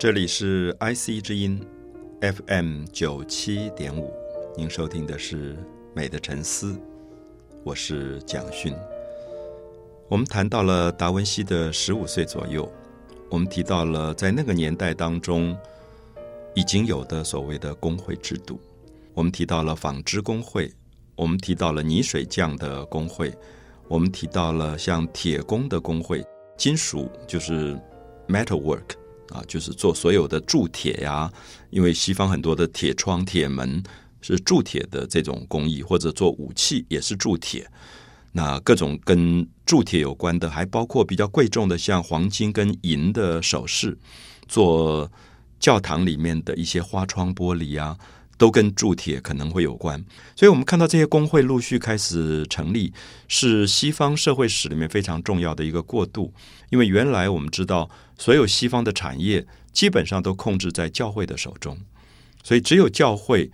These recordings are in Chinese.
这里是 IC 之音 FM 九七点五，您收听的是《美的沉思》，我是蒋勋。我们谈到了达文西的十五岁左右，我们提到了在那个年代当中已经有的所谓的工会制度，我们提到了纺织工会，我们提到了泥水匠的工会，我们提到了像铁工的工会，金属就是 metal work。啊，就是做所有的铸铁呀，因为西方很多的铁窗、铁门是铸铁的这种工艺，或者做武器也是铸铁。那各种跟铸铁有关的，还包括比较贵重的，像黄金跟银的首饰，做教堂里面的一些花窗玻璃啊。都跟铸铁可能会有关，所以我们看到这些工会陆续开始成立，是西方社会史里面非常重要的一个过渡。因为原来我们知道，所有西方的产业基本上都控制在教会的手中，所以只有教会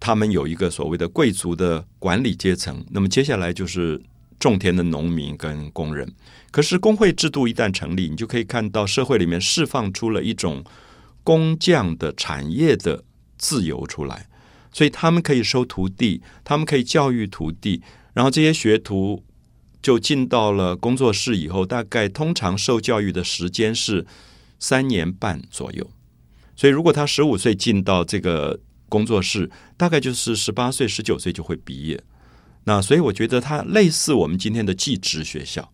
他们有一个所谓的贵族的管理阶层。那么接下来就是种田的农民跟工人。可是工会制度一旦成立，你就可以看到社会里面释放出了一种工匠的产业的。自由出来，所以他们可以收徒弟，他们可以教育徒弟，然后这些学徒就进到了工作室以后，大概通常受教育的时间是三年半左右。所以如果他十五岁进到这个工作室，大概就是十八岁、十九岁就会毕业。那所以我觉得他类似我们今天的技职学校，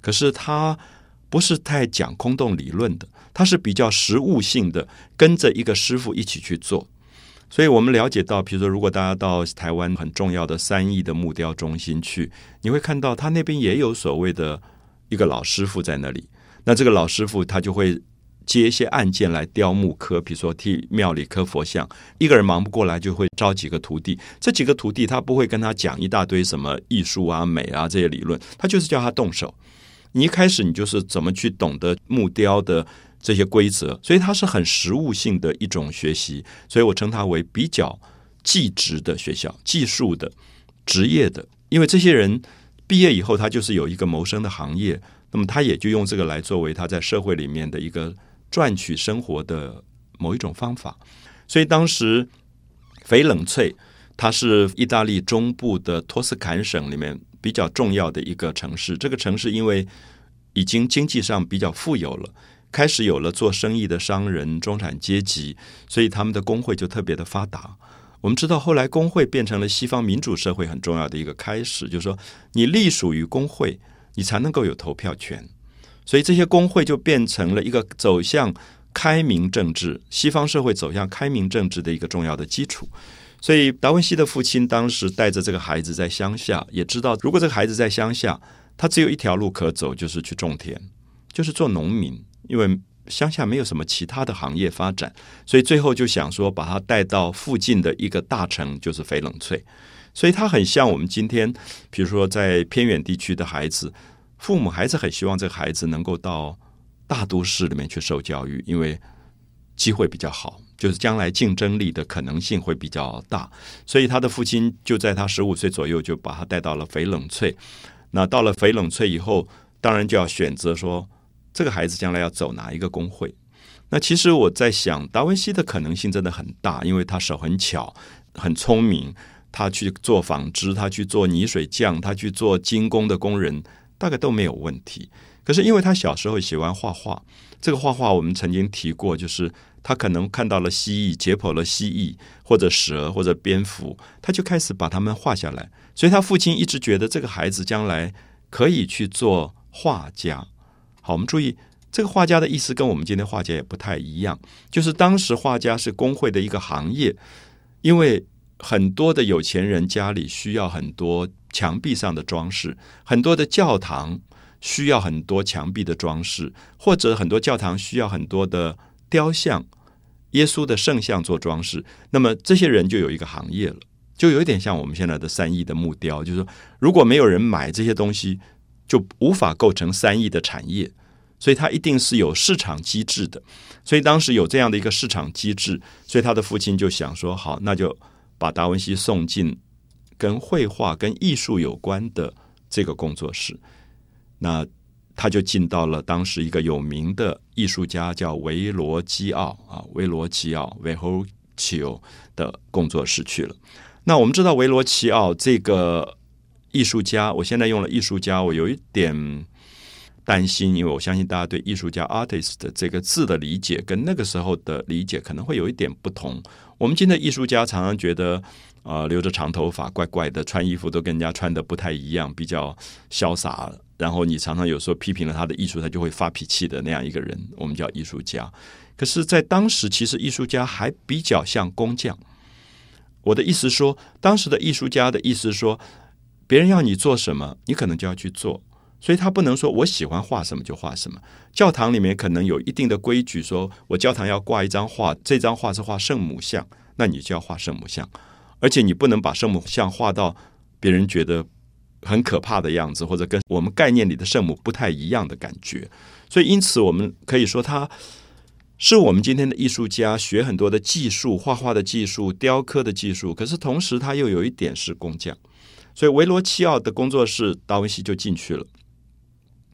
可是他不是太讲空洞理论的，他是比较实务性的，跟着一个师傅一起去做。所以我们了解到，比如说，如果大家到台湾很重要的三义的木雕中心去，你会看到他那边也有所谓的一个老师傅在那里。那这个老师傅他就会接一些案件来雕木刻，比如说替庙里刻佛像，一个人忙不过来，就会招几个徒弟。这几个徒弟他不会跟他讲一大堆什么艺术啊、美啊这些理论，他就是叫他动手。你一开始你就是怎么去懂得木雕的。这些规则，所以它是很实务性的一种学习，所以我称它为比较技职的学校，技术的、职业的。因为这些人毕业以后，他就是有一个谋生的行业，那么他也就用这个来作为他在社会里面的一个赚取生活的某一种方法。所以当时翡冷翠，它是意大利中部的托斯坎省里面比较重要的一个城市。这个城市因为已经经济上比较富有了。开始有了做生意的商人、中产阶级，所以他们的工会就特别的发达。我们知道，后来工会变成了西方民主社会很重要的一个开始，就是说，你隶属于工会，你才能够有投票权。所以这些工会就变成了一个走向开明政治、西方社会走向开明政治的一个重要的基础。所以达文西的父亲当时带着这个孩子在乡下，也知道如果这个孩子在乡下，他只有一条路可走，就是去种田，就是做农民。因为乡下没有什么其他的行业发展，所以最后就想说把他带到附近的一个大城，就是翡冷翠。所以他很像我们今天，比如说在偏远地区的孩子，父母还是很希望这个孩子能够到大都市里面去受教育，因为机会比较好，就是将来竞争力的可能性会比较大。所以他的父亲就在他十五岁左右就把他带到了翡冷翠。那到了翡冷翠以后，当然就要选择说。这个孩子将来要走哪一个工会？那其实我在想，达文西的可能性真的很大，因为他手很巧，很聪明。他去做纺织，他去做泥水匠，他去做精工的工人，大概都没有问题。可是因为他小时候喜欢画画，这个画画我们曾经提过，就是他可能看到了蜥蜴，解剖了蜥蜴或者蛇或者蝙蝠，他就开始把它们画下来。所以他父亲一直觉得这个孩子将来可以去做画家。好，我们注意这个画家的意思跟我们今天画家也不太一样。就是当时画家是工会的一个行业，因为很多的有钱人家里需要很多墙壁上的装饰，很多的教堂需要很多墙壁的装饰，或者很多教堂需要很多的雕像、耶稣的圣像做装饰。那么这些人就有一个行业了，就有一点像我们现在的三亿的木雕，就是说如果没有人买这些东西。就无法构成三亿的产业，所以它一定是有市场机制的。所以当时有这样的一个市场机制，所以他的父亲就想说：好，那就把达文西送进跟绘画、跟艺术有关的这个工作室。那他就进到了当时一个有名的艺术家叫维罗基奥啊，维罗基奥维侯奇奥的工作室去了。那我们知道维罗奇奥这个艺术家，我现在用了艺术家，我有一点担心，因为我相信大家对艺术家 artist 这个字的理解跟那个时候的理解可能会有一点不同。我们今天艺术家常常觉得。啊，留着长头发，怪怪的，穿衣服都跟人家穿的不太一样，比较潇洒。然后你常常有时候批评了他的艺术，他就会发脾气的那样一个人，我们叫艺术家。可是，在当时，其实艺术家还比较像工匠。我的意思说，当时的艺术家的意思说，别人要你做什么，你可能就要去做。所以他不能说我喜欢画什么就画什么。教堂里面可能有一定的规矩，说我教堂要挂一张画，这张画是画圣母像，那你就要画圣母像。而且你不能把圣母像画到别人觉得很可怕的样子，或者跟我们概念里的圣母不太一样的感觉。所以，因此我们可以说，他是我们今天的艺术家，学很多的技术，画画的技术、雕刻的技术。可是同时，他又有一点是工匠。所以，维罗齐奥的工作室，达文西就进去了。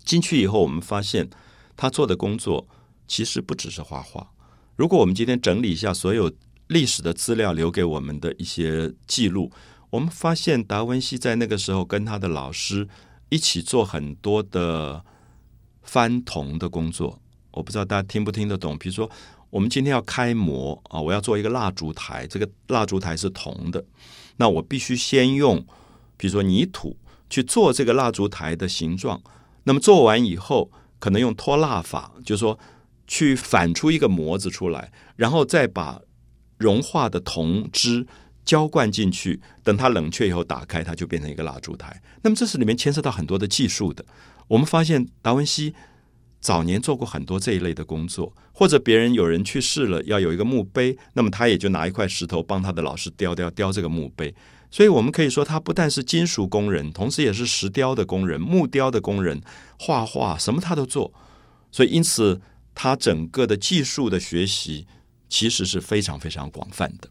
进去以后，我们发现他做的工作其实不只是画画。如果我们今天整理一下所有。历史的资料留给我们的一些记录，我们发现达文西在那个时候跟他的老师一起做很多的翻铜的工作。我不知道大家听不听得懂。比如说，我们今天要开模啊，我要做一个蜡烛台，这个蜡烛台是铜的，那我必须先用，比如说泥土去做这个蜡烛台的形状。那么做完以后，可能用脱蜡法，就是说去反出一个模子出来，然后再把。融化的铜汁浇灌进去，等它冷却以后打开，它就变成一个蜡烛台。那么这是里面牵涉到很多的技术的。我们发现达文西早年做过很多这一类的工作，或者别人有人去世了要有一个墓碑，那么他也就拿一块石头帮他的老师雕雕雕这个墓碑。所以我们可以说，他不但是金属工人，同时也是石雕的工人、木雕的工人、画画什么他都做。所以因此，他整个的技术的学习。其实是非常非常广泛的。